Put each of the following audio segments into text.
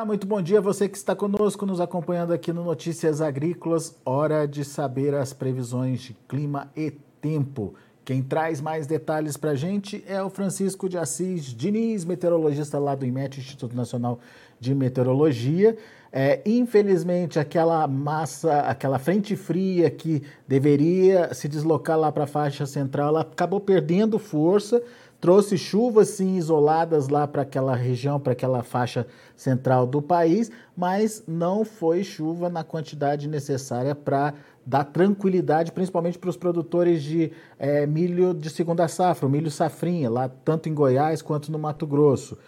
Olá, muito bom dia você que está conosco, nos acompanhando aqui no Notícias Agrícolas. Hora de saber as previsões de clima e tempo. Quem traz mais detalhes para a gente é o Francisco de Assis Diniz, meteorologista lá do IMET, Instituto Nacional de Meteorologia. É, infelizmente, aquela massa, aquela frente fria que deveria se deslocar lá para a faixa central, ela acabou perdendo força trouxe chuvas sim isoladas lá para aquela região, para aquela faixa central do país, mas não foi chuva na quantidade necessária para dar tranquilidade, principalmente para os produtores de é, milho de segunda safra, milho safrinha, lá tanto em Goiás quanto no Mato Grosso.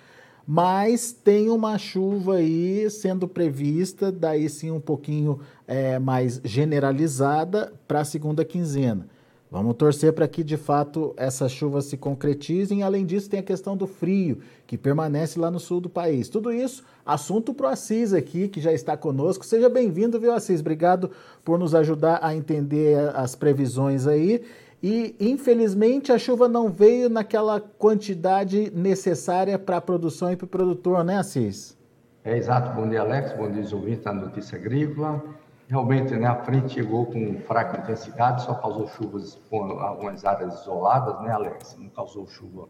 Mas tem uma chuva aí sendo prevista, daí sim um pouquinho é, mais generalizada para a segunda quinzena. Vamos torcer para que de fato essas chuvas se concretizem. Além disso, tem a questão do frio, que permanece lá no sul do país. Tudo isso, assunto para o Assis aqui, que já está conosco. Seja bem-vindo, viu, Assis? Obrigado por nos ajudar a entender as previsões aí. E, infelizmente, a chuva não veio naquela quantidade necessária para a produção e para o produtor, né, Assis? É exato. Bom dia, Alex. Bom dia, ouvintes da Notícia Agrícola. Realmente, né, a frente chegou com fraca intensidade, só causou chuvas com algumas áreas isoladas, né, Alex? Não causou chuva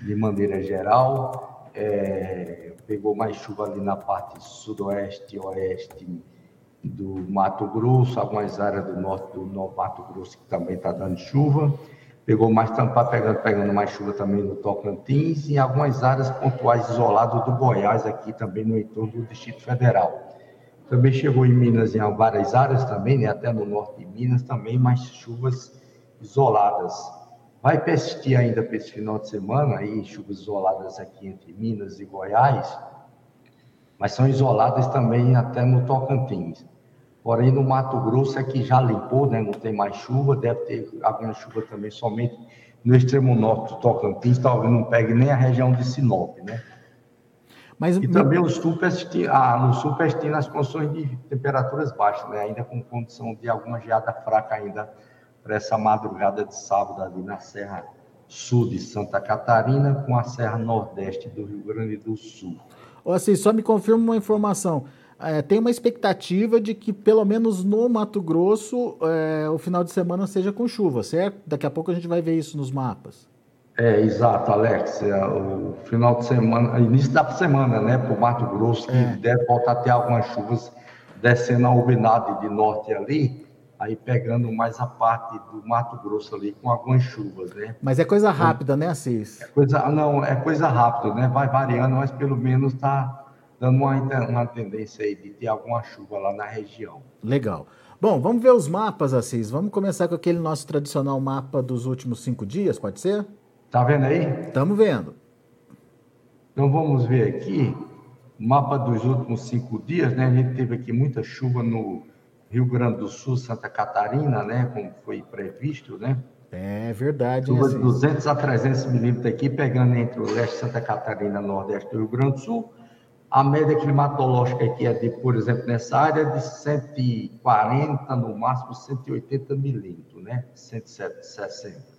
de maneira geral. É, pegou mais chuva ali na parte sudoeste e oeste do Mato Grosso, algumas áreas do norte do Mato Grosso que também está dando chuva. Pegou mais tampa pegando, pegando mais chuva também no Tocantins e algumas áreas pontuais isoladas do Goiás aqui também no entorno do Distrito Federal. Também chegou em Minas, em várias áreas também, né? até no norte de Minas também, mais chuvas isoladas. Vai persistir ainda para esse final de semana, aí, chuvas isoladas aqui entre Minas e Goiás, mas são isoladas também até no Tocantins. Porém, no Mato Grosso é que já limpou, né? não tem mais chuva, deve ter alguma chuva também somente no extremo norte do Tocantins, talvez não pegue nem a região de Sinop, né? Mas, e também o sul ah, no sul persistir as condições de temperaturas baixas, né? ainda com condição de alguma geada fraca ainda para essa madrugada de sábado ali na Serra Sul de Santa Catarina com a Serra Nordeste do Rio Grande do Sul. Ou assim, só me confirma uma informação. É, tem uma expectativa de que, pelo menos no Mato Grosso, é, o final de semana seja com chuva, certo? Daqui a pouco a gente vai ver isso nos mapas. É, exato, Alex. É, o final de semana, início da semana, né, para o Mato Grosso, que é. deve voltar a ter algumas chuvas descendo a Urbinade de norte ali, aí pegando mais a parte do Mato Grosso ali com algumas chuvas, né? Mas é coisa rápida, né, Assis? É coisa, não, é coisa rápida, né? Vai variando, mas pelo menos está dando uma, uma tendência aí de ter alguma chuva lá na região. Legal. Bom, vamos ver os mapas, Assis. Vamos começar com aquele nosso tradicional mapa dos últimos cinco dias, pode ser? Tá vendo aí? Estamos vendo. Então vamos ver aqui o mapa dos últimos cinco dias, né? A gente teve aqui muita chuva no Rio Grande do Sul, Santa Catarina, né? Como foi previsto, né? É verdade. Chuva de 200 a 300 milímetros aqui, pegando entre o leste de Santa Catarina nordeste do Rio Grande do Sul. A média climatológica aqui é de, por exemplo, nessa área de 140, no máximo 180 milímetros, né? 160.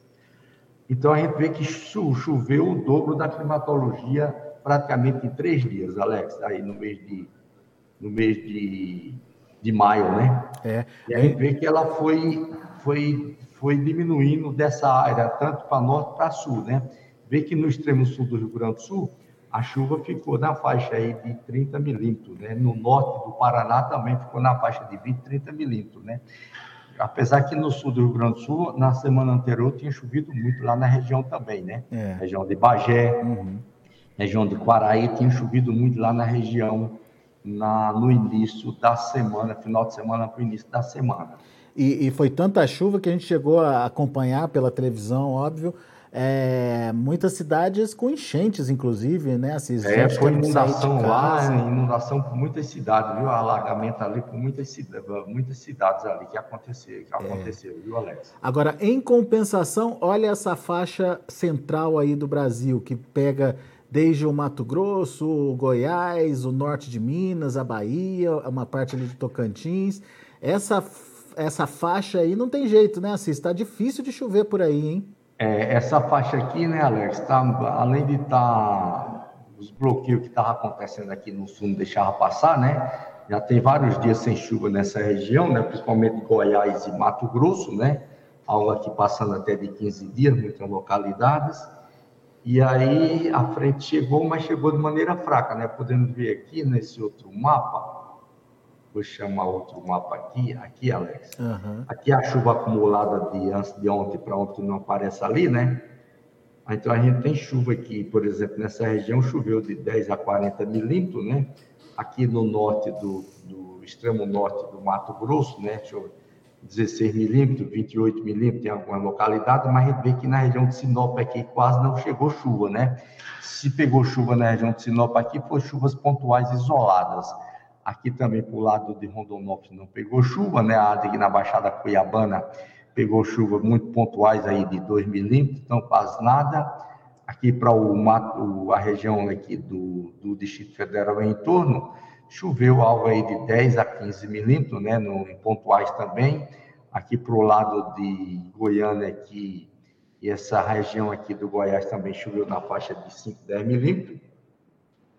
Então a gente vê que choveu o dobro da climatologia praticamente em três dias, Alex, aí no mês de, no mês de, de maio, né? É. E a gente vê que ela foi, foi, foi diminuindo dessa área, tanto para norte para sul, né? Vê que no extremo sul do Rio Grande do Sul, a chuva ficou na faixa aí de 30 milímetros, né? No norte do Paraná também ficou na faixa de 20, 30 milímetros, né? Apesar que no sul do Rio Grande do Sul, na semana anterior, tinha chovido muito lá na região também, né? É. Região de Bagé, uhum. região de Quaraí, tinha chovido muito lá na região na, no início da semana, final de semana para o início da semana. E, e, foi tanta chuva que a gente chegou a acompanhar pela televisão, óbvio, é, muitas cidades com enchentes, inclusive, né? Assis, é, foi inundação lá, inundação por muitas cidades, viu? Alagamento ali por muitas, cidades, muitas cidades ali que aconteceu, que é. aconteceu, viu, Alex? Agora, em compensação, olha essa faixa central aí do Brasil, que pega desde o Mato Grosso, o Goiás, o norte de Minas, a Bahia, uma parte ali de Tocantins. Essa, essa faixa aí não tem jeito, né, Assis? Está difícil de chover por aí, hein? É, essa faixa aqui, né, Alex, tá, além de estar tá os bloqueios que estavam acontecendo aqui no sul não deixavam passar, né? Já tem vários dias sem chuva nessa região, né? Principalmente Goiás e Mato Grosso, né? Algo aqui passando até de 15 dias, muitas localidades. E aí a frente chegou, mas chegou de maneira fraca, né? Podemos ver aqui nesse outro mapa. Vou chamar outro mapa aqui, aqui, Alex. Uhum. Aqui a chuva acumulada de antes de ontem para ontem não aparece ali, né? Então a gente tem chuva aqui, por exemplo, nessa região choveu de 10 a 40 milímetros, né? Aqui no norte do, do extremo norte do Mato Grosso, né? Deixa eu 16 milímetros, 28 milímetros em alguma localidade, mas a gente vê que na região de Sinop aqui quase não chegou chuva, né? Se pegou chuva na região de Sinop aqui, foi chuvas pontuais isoladas. Aqui também para o lado de Rondonópolis não pegou chuva, né? A aqui na Baixada Cuiabana pegou chuva muito pontuais aí de 2 milímetros, então quase nada. Aqui para o mato, a região aqui do, do Distrito Federal em torno, Choveu algo aí de 10 a 15 milímetros, né, no, em pontuais também. Aqui para o lado de Goiânia, aqui, e essa região aqui do Goiás também choveu na faixa de 5, 10 milímetros.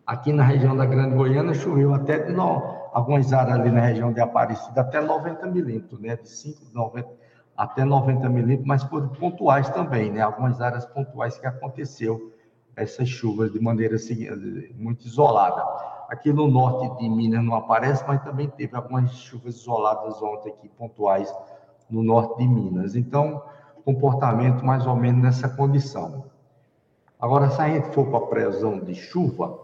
Aqui na região da Grande Goiânia choveu até não, algumas áreas ali na região de Aparecida até 90 milímetros, né? De 5, 90, até 90 milímetros, mas foram pontuais também, né? Algumas áreas pontuais que aconteceu essas chuvas de maneira muito isolada. Aqui no norte de Minas não aparece, mas também teve algumas chuvas isoladas ontem aqui, pontuais, no norte de Minas. Então, comportamento mais ou menos nessa condição. Agora, se a gente for para a previsão de chuva,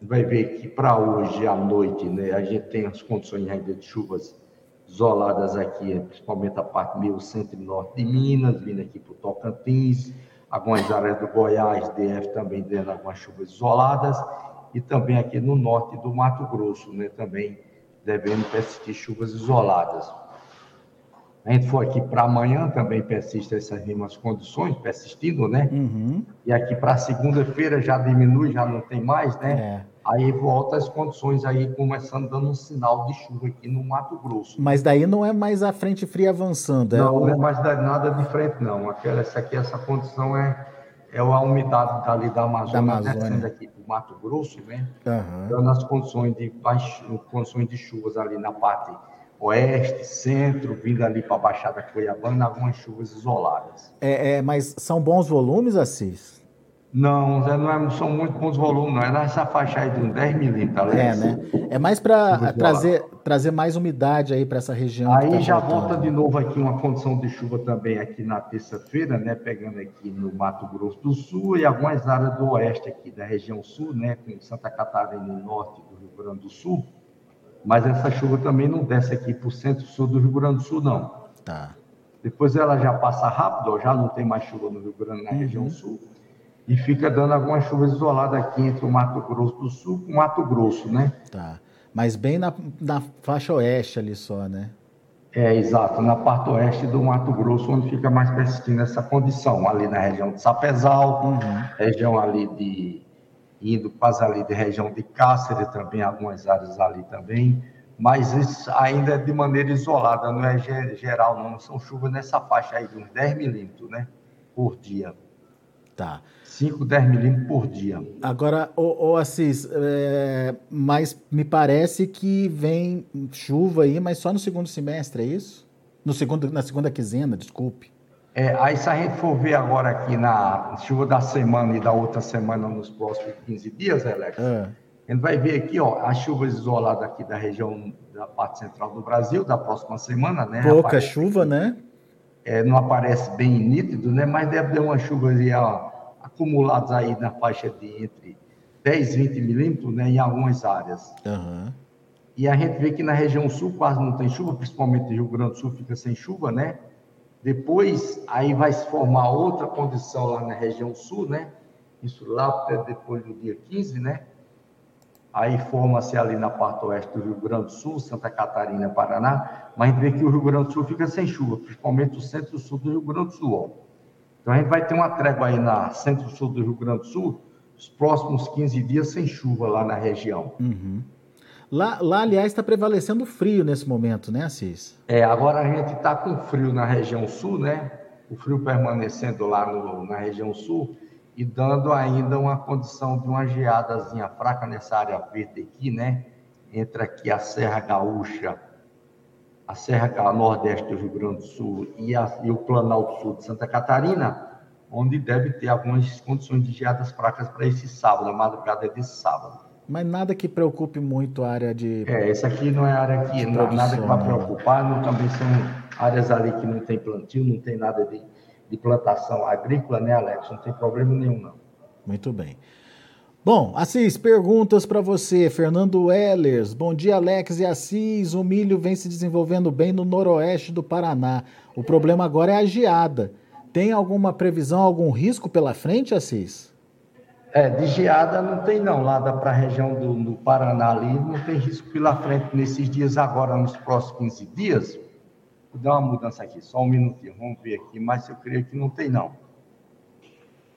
vai ver que para hoje à noite, né, a gente tem as condições ainda de chuvas isoladas aqui, principalmente a parte meio centro e norte de Minas, vindo aqui para o Tocantins, algumas áreas do Goiás, DF também dando algumas chuvas isoladas, e também aqui no norte do Mato Grosso, né, também devendo persistir chuvas isoladas. A gente for aqui para amanhã, também persiste essas mesmas condições, persistindo, né? Uhum. E aqui para segunda-feira já diminui, já não tem mais, né? É. Aí volta as condições aí, começando dando um sinal de chuva aqui no Mato Grosso. Mas daí não é mais a frente fria avançando, é? Não, não é mais nada de frente, não. Aquela, essa aqui, essa condição é, é a umidade dali da Amazônia, da Amazônia. descendo aqui Mato Grosso, né? Uhum. Dando as condições de, condições de chuvas ali na parte oeste, centro, vindo ali para a Baixada Cuiabana, algumas chuvas isoladas. É, é, mas são bons volumes, Assis? Não, não, é, não são muito bons volumes, não. É nessa faixa aí de uns 10 milímetros. É, né? É mais para trazer, trazer mais umidade aí para essa região. Aí tá já voltando. volta de novo aqui uma condição de chuva também aqui na terça-feira, né? Pegando aqui no Mato Grosso do Sul e algumas áreas do oeste aqui da região sul, né? Com Santa Catarina no norte do Rio Grande do Sul. Mas essa chuva também não desce aqui para o centro-sul do Rio Grande do Sul, não. Tá. Depois ela já passa rápido, já não tem mais chuva no Rio Grande, na uhum. região sul e fica dando algumas chuvas isoladas aqui entre o Mato Grosso do Sul e o Mato Grosso, né? Tá. Mas bem na, na faixa oeste ali só, né? É, exato, na parte oeste do Mato Grosso, onde fica mais persistindo essa condição, ali na região de Sapezal, uhum. região ali de, indo quase ali de região de Cáceres também, algumas áreas ali também, mas isso ainda é de maneira isolada, não é geral não, são chuvas nessa faixa aí de uns 10 milímetros, né, por dia. Tá. 5, 10 milímetros por dia. Agora, ô, ô Assis, é, mas me parece que vem chuva aí, mas só no segundo semestre, é isso? No segundo, na segunda quinzena, desculpe. É, aí se a gente for ver agora aqui na chuva da semana e da outra semana nos próximos 15 dias, Alex, é. a gente vai ver aqui, ó, as chuvas isoladas aqui da região da parte central do Brasil, da próxima semana, né? Pouca aparece, chuva, né? É, não aparece bem nítido, né? Mas deve ter uma chuva ali, ó, acumulados aí na faixa de entre 10 e 20 milímetros né, em algumas áreas. Uhum. E a gente vê que na região sul quase não tem chuva, principalmente Rio Grande do Sul fica sem chuva, né? Depois, aí vai se formar outra condição lá na região sul, né? Isso lá depois do dia 15, né? Aí forma-se ali na parte oeste do Rio Grande do Sul, Santa Catarina, Paraná, mas a gente vê que o Rio Grande do Sul fica sem chuva, principalmente o centro-sul do Rio Grande do Sul. Ó. Então a gente vai ter uma trégua aí na centro-sul do Rio Grande do Sul, os próximos 15 dias sem chuva lá na região. Uhum. Lá, lá, aliás, está prevalecendo frio nesse momento, né, Assis? É, agora a gente está com frio na região sul, né? O frio permanecendo lá no, na região sul. e dando ainda uma condição de uma geadazinha fraca nessa área verde aqui, né? Entre aqui a Serra Gaúcha, a Serra Nordeste do Rio Grande do Sul e, a, e o Planalto Sul de Santa Catarina, onde deve ter algumas condições de geadas fracas para esse sábado, a madrugada desse sábado. Mas nada que preocupe muito a área de. É, essa aqui não é área que não, nada que vai né? preocupar, não, também são áreas ali que não tem plantio, não tem nada de de plantação agrícola, né, Alex? Não tem problema nenhum, não. Muito bem. Bom, Assis, perguntas para você. Fernando Wellers. Bom dia, Alex e Assis. O milho vem se desenvolvendo bem no noroeste do Paraná. O problema agora é a geada. Tem alguma previsão, algum risco pela frente, Assis? É, de geada não tem não, lá para a região do, do, Paraná ali, não tem risco pela frente nesses dias agora, nos próximos 15 dias. Vou dar uma mudança aqui, só um minutinho, vamos ver aqui, mas eu creio que não tem não.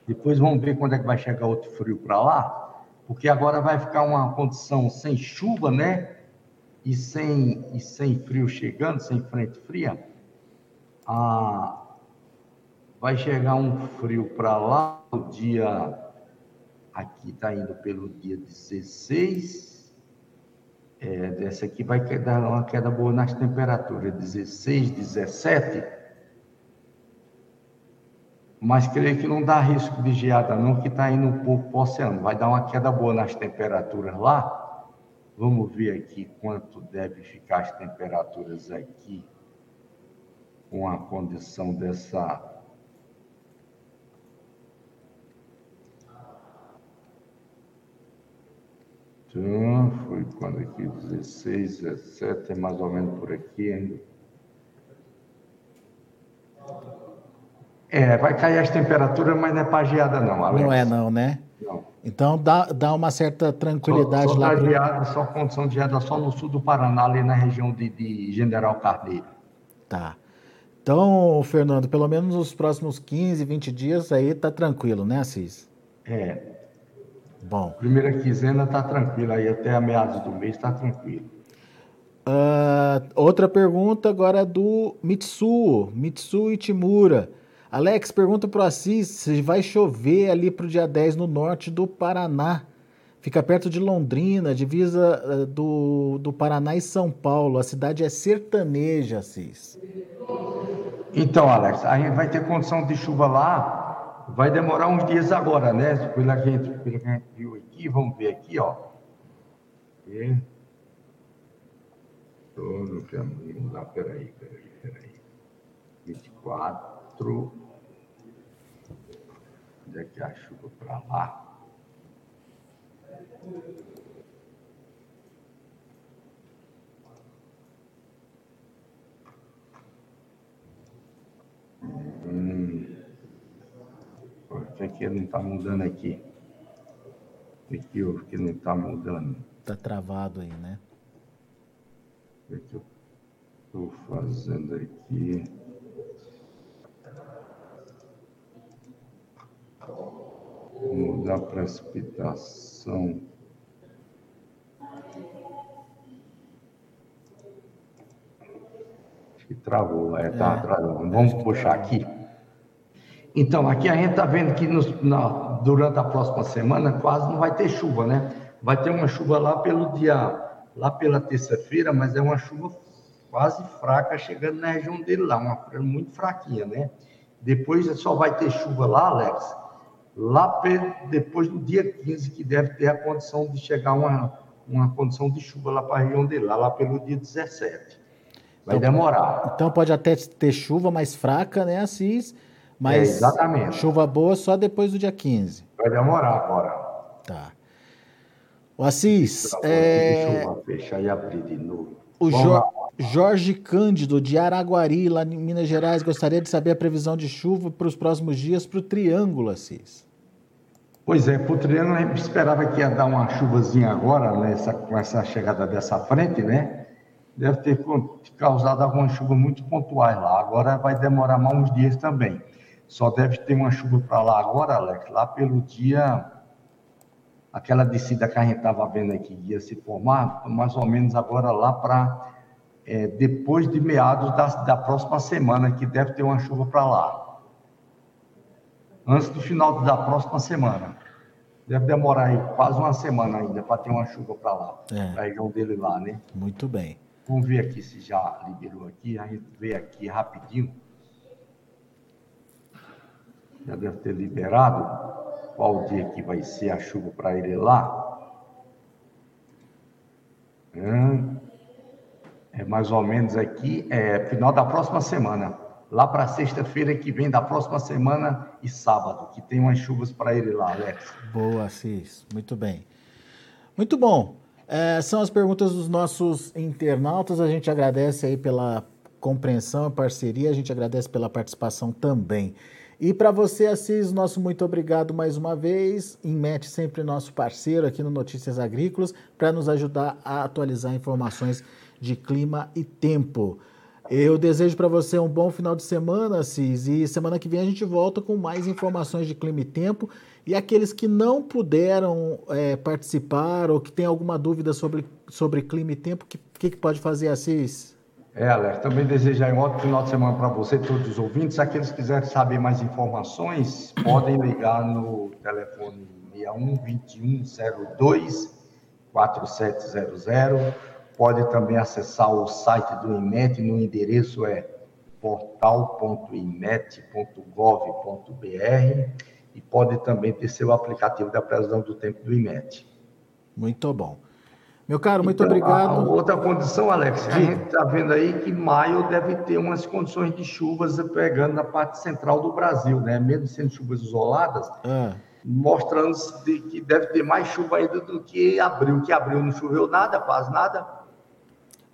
Depois vamos ver quando é que vai chegar outro frio para lá, porque agora vai ficar uma condição sem chuva, né? E sem, e sem frio chegando, sem frente fria. Ah, vai chegar um frio para lá, o dia. Aqui está indo pelo dia 16, é, dessa aqui vai dar uma queda boa nas temperaturas, 16, 17. Mas creio que não dá risco de geada, não, que está indo um pouco para o oceano. Vai dar uma queda boa nas temperaturas lá. Vamos ver aqui quanto deve ficar as temperaturas aqui com a condição dessa Então, foi quando aqui, 16, 17, é mais ou menos por aqui ainda. É, vai cair as temperaturas, mas não é para geada não, Alex. Não é não, né? Não. Então dá, dá uma certa tranquilidade só, só lá. Pro... Geada, só condição de geada só no sul do Paraná, ali na região de, de General Carneiro. Tá. Então, Fernando, pelo menos nos próximos 15, 20 dias aí tá tranquilo, né, Assis? É. Bom. Primeira quinzena está tranquila, aí até a meados do mês está tranquilo. Uh, outra pergunta agora é do Mitsuo, Mitsuo Itimura. Alex, pergunta para o Assis se vai chover ali para o dia 10 no norte do Paraná. Fica perto de Londrina, divisa uh, do, do Paraná e São Paulo. A cidade é sertaneja, Assis. Então, Alex, a gente vai ter condição de chuva lá vai demorar uns dias agora, né? Pela gente, pela que a gente viu aqui, vamos ver aqui, ó. E... Todo o caminho lá, peraí, peraí, peraí. 24. Onde é que é a chuva para lá? Que não está mudando aqui? O que houve que não está mudando? Está travado aí, né? O que eu estou fazendo aqui? Mudar a precipitação. Acho que travou, é, tá é. travando. Vamos puxar aqui. Então, aqui a gente está vendo que nos, na, durante a próxima semana quase não vai ter chuva, né? Vai ter uma chuva lá pelo dia, lá pela terça-feira, mas é uma chuva quase fraca chegando na região dele lá, uma muito fraquinha, né? Depois só vai ter chuva lá, Alex, lá depois do dia 15, que deve ter a condição de chegar uma, uma condição de chuva lá para a região dele, lá, lá pelo dia 17. Vai então, demorar. Então pode até ter chuva mais fraca, né, Assis? Mas é, exatamente. chuva boa só depois do dia 15. Vai demorar agora. Tá. O Assis. É... Deixa eu fechar e abrir de novo. O jo... Jorge Cândido, de Araguari, lá em Minas Gerais, gostaria de saber a previsão de chuva para os próximos dias para o Triângulo, Assis. Pois é, para o Triângulo a gente esperava que ia dar uma chuvazinha agora, nessa, com essa chegada dessa frente, né? Deve ter causado alguma chuva muito pontuais lá. Agora vai demorar mais uns dias também. Só deve ter uma chuva para lá agora, Alex, lá pelo dia. Aquela descida que a gente estava vendo aqui ia se formar, mais ou menos agora lá para é, depois de meados da, da próxima semana, que deve ter uma chuva para lá. antes do final da próxima semana. Deve demorar aí quase uma semana ainda para ter uma chuva para lá, é. para a região dele lá, né? Muito bem. Vamos ver aqui se já liberou aqui. A gente vê aqui rapidinho. Já deve ter liberado. Qual dia que vai ser a chuva para ele lá? É mais ou menos aqui, é final da próxima semana lá para sexta-feira que vem da próxima semana e sábado, que tem umas chuvas para ele lá, Alex. Boa, Cis. Muito bem. Muito bom. É, são as perguntas dos nossos internautas. A gente agradece aí pela compreensão parceria. A gente agradece pela participação também. E para você, Assis, nosso muito obrigado mais uma vez. Inmet sempre nosso parceiro aqui no Notícias Agrícolas para nos ajudar a atualizar informações de clima e tempo. Eu desejo para você um bom final de semana, Cis, e semana que vem a gente volta com mais informações de clima e tempo. E aqueles que não puderam é, participar ou que têm alguma dúvida sobre, sobre clima e tempo, o que, que, que, pode fazer, Assis? É, Alex, também desejo um ótimo final de semana para você todos os ouvintes. Aqueles que quiserem saber mais informações, podem ligar no telefone 61 21 02 4700 Pode também acessar o site do IMET no endereço é portal.imet.gov.br e pode também ter seu aplicativo da previsão do tempo do IMET. Muito bom. Meu caro, muito então, obrigado. outra condição, Alex, a gente está vendo aí que maio deve ter umas condições de chuvas pegando na parte central do Brasil, né? Mesmo sendo chuvas isoladas, ah. mostrando que deve ter mais chuva ainda do que abril, que abril não choveu nada, quase nada.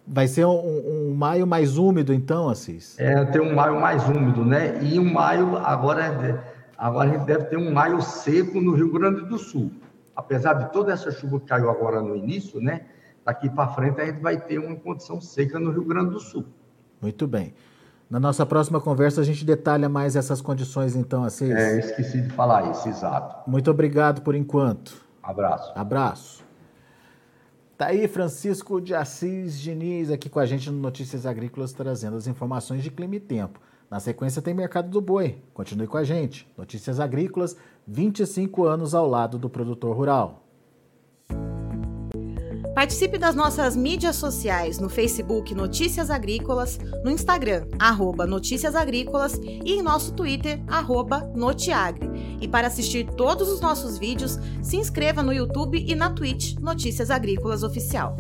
Vai ser um, um, maio mais úmido, então, Assis? É, tem um maio mais úmido, né? E um maio, agora, agora a gente deve ter um maio seco no Rio Grande do Sul. Apesar de toda essa chuva que caiu agora no início, né? Daqui para frente a gente vai ter uma condição seca no Rio Grande do Sul. Muito bem. Na nossa próxima conversa a gente detalha mais essas condições, então, Assis. É, esqueci de falar isso, exato. Muito obrigado por enquanto. Abraço. Abraço. Tá aí Francisco de Assis Diniz aqui com a gente no Notícias Agrícolas trazendo as informações de clima e tempo. Na sequência tem Mercado do Boi. Continue com a gente. Notícias Agrícolas, 25 anos ao lado do produtor rural. Participe das nossas mídias sociais no Facebook Notícias Agrícolas, no Instagram, arroba Notícias Agrícolas e em nosso Twitter, arroba Notiagre. E para assistir todos os nossos vídeos, se inscreva no YouTube e na Twitch Notícias Agrícolas Oficial.